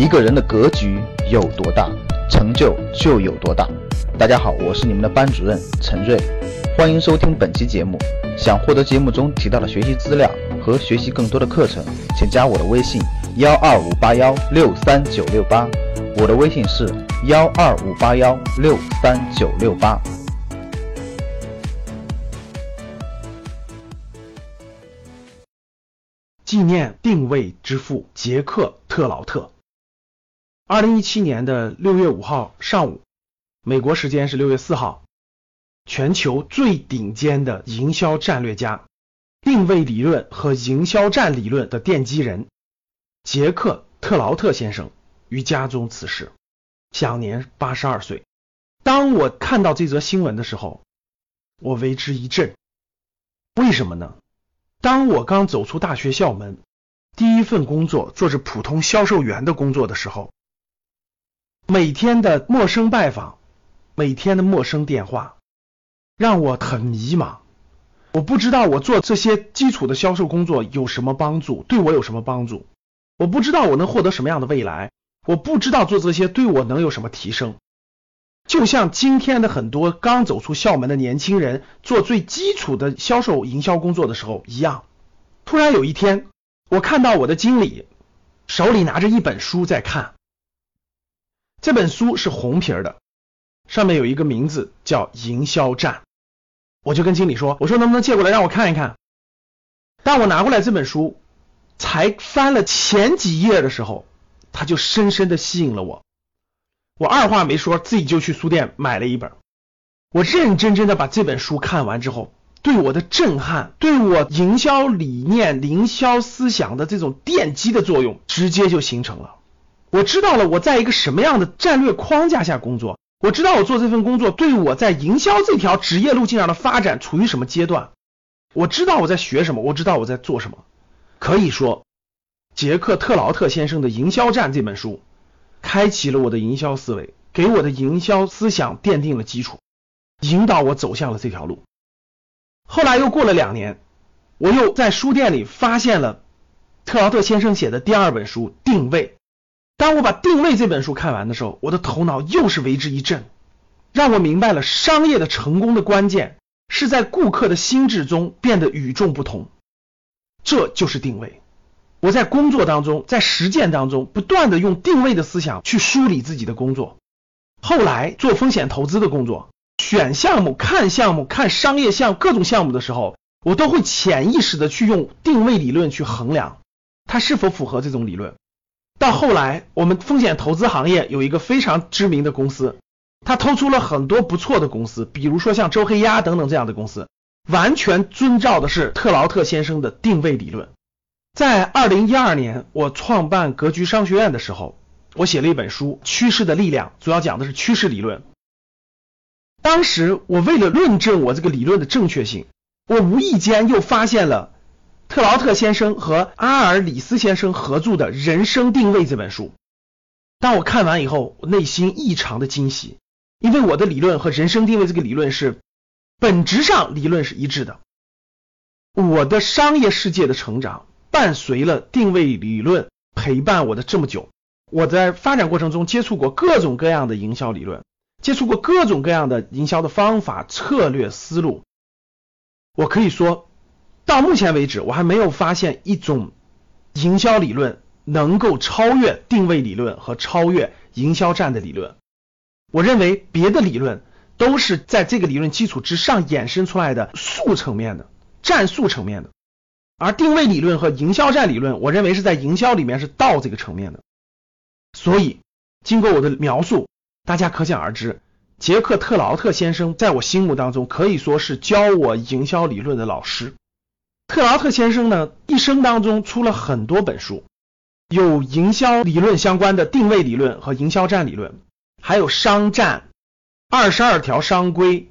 一个人的格局有多大，成就就有多大。大家好，我是你们的班主任陈瑞，欢迎收听本期节目。想获得节目中提到的学习资料和学习更多的课程，请加我的微信幺二五八幺六三九六八。我的微信是幺二五八幺六三九六八。纪念定位之父杰克特劳特。二零一七年的六月五号上午，美国时间是六月四号，全球最顶尖的营销战略家、定位理论和营销战理论的奠基人杰克特劳特先生于家中辞世，享年八十二岁。当我看到这则新闻的时候，我为之一振。为什么呢？当我刚走出大学校门，第一份工作做着普通销售员的工作的时候，每天的陌生拜访，每天的陌生电话，让我很迷茫。我不知道我做这些基础的销售工作有什么帮助，对我有什么帮助？我不知道我能获得什么样的未来，我不知道做这些对我能有什么提升。就像今天的很多刚走出校门的年轻人做最基础的销售营销工作的时候一样，突然有一天，我看到我的经理手里拿着一本书在看，这本书是红皮的，上面有一个名字叫《营销战》，我就跟经理说：“我说能不能借过来让我看一看？”当我拿过来这本书，才翻了前几页的时候，它就深深的吸引了我。我二话没说，自己就去书店买了一本。我认认真真的把这本书看完之后，对我的震撼，对我营销理念、营销思想的这种奠基的作用，直接就形成了。我知道了我在一个什么样的战略框架下工作，我知道我做这份工作对我在营销这条职业路径上的发展处于什么阶段，我知道我在学什么，我知道我在做什么。可以说，杰克特劳特先生的《营销战》这本书。开启了我的营销思维，给我的营销思想奠定了基础，引导我走向了这条路。后来又过了两年，我又在书店里发现了特劳特先生写的第二本书《定位》。当我把《定位》这本书看完的时候，我的头脑又是为之一振，让我明白了商业的成功的关键是在顾客的心智中变得与众不同，这就是定位。我在工作当中，在实践当中，不断的用定位的思想去梳理自己的工作。后来做风险投资的工作，选项目、看项目、看商业项各种项目的时候，我都会潜意识的去用定位理论去衡量它是否符合这种理论。到后来，我们风险投资行业有一个非常知名的公司，它投出了很多不错的公司，比如说像周黑鸭等等这样的公司，完全遵照的是特劳特先生的定位理论。在二零一二年，我创办格局商学院的时候，我写了一本书《趋势的力量》，主要讲的是趋势理论。当时我为了论证我这个理论的正确性，我无意间又发现了特劳特先生和阿尔里斯先生合著的《人生定位》这本书。当我看完以后，我内心异常的惊喜，因为我的理论和人生定位这个理论是本质上理论是一致的。我的商业世界的成长。伴随了定位理论陪伴我的这么久，我在发展过程中接触过各种各样的营销理论，接触过各种各样的营销的方法、策略、思路。我可以说，到目前为止，我还没有发现一种营销理论能够超越定位理论和超越营销战的理论。我认为别的理论都是在这个理论基础之上衍生出来的术层面的、战术层面的。而定位理论和营销战理论，我认为是在营销里面是道这个层面的。所以，经过我的描述，大家可想而知，杰克特劳特先生在我心目当中可以说是教我营销理论的老师。特劳特先生呢，一生当中出了很多本书，有营销理论相关的定位理论和营销战理论，还有商战、二十二条商规、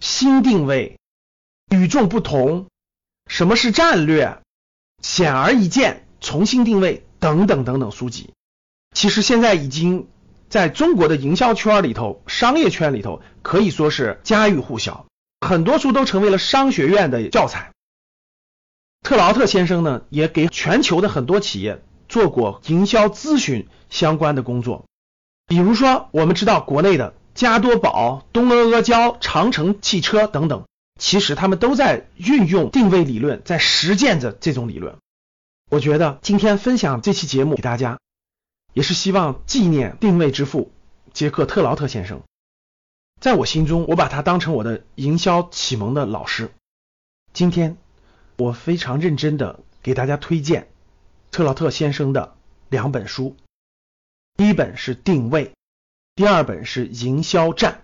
新定位、与众不同。什么是战略？显而易见，重新定位等等等等书籍，其实现在已经在中国的营销圈里头、商业圈里头可以说是家喻户晓，很多书都成为了商学院的教材。特劳特先生呢，也给全球的很多企业做过营销咨询相关的工作。比如说，我们知道国内的加多宝、东阿阿胶、长城汽车等等，其实他们都在运用定位理论，在实践着这种理论。我觉得今天分享这期节目给大家，也是希望纪念定位之父杰克特劳特先生。在我心中，我把他当成我的营销启蒙的老师。今天，我非常认真的给大家推荐特劳特先生的两本书。第一本是定位，第二本是营销战。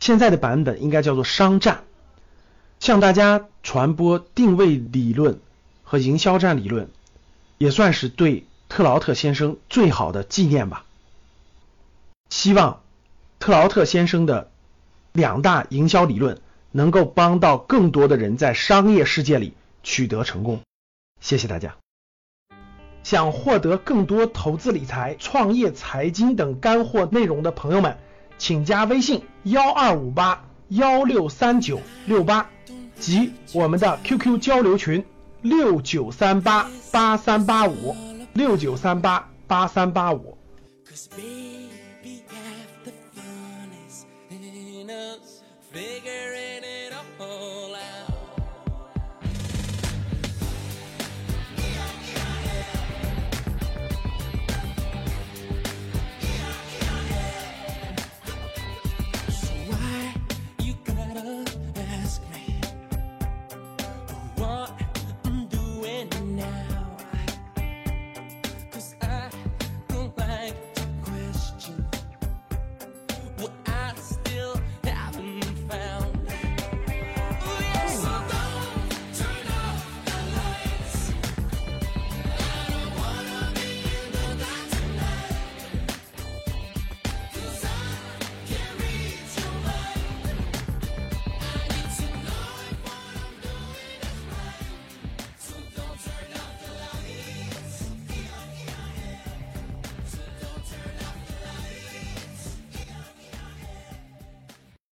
现在的版本应该叫做商战，向大家传播定位理论和营销战理论，也算是对特劳特先生最好的纪念吧。希望特劳特先生的两大营销理论能够帮到更多的人在商业世界里取得成功。谢谢大家。想获得更多投资理财、创业、财经等干货内容的朋友们，请加微信幺二五八幺六三九六八及我们的 QQ 交流群六九三八八三八五六九三八八三八五。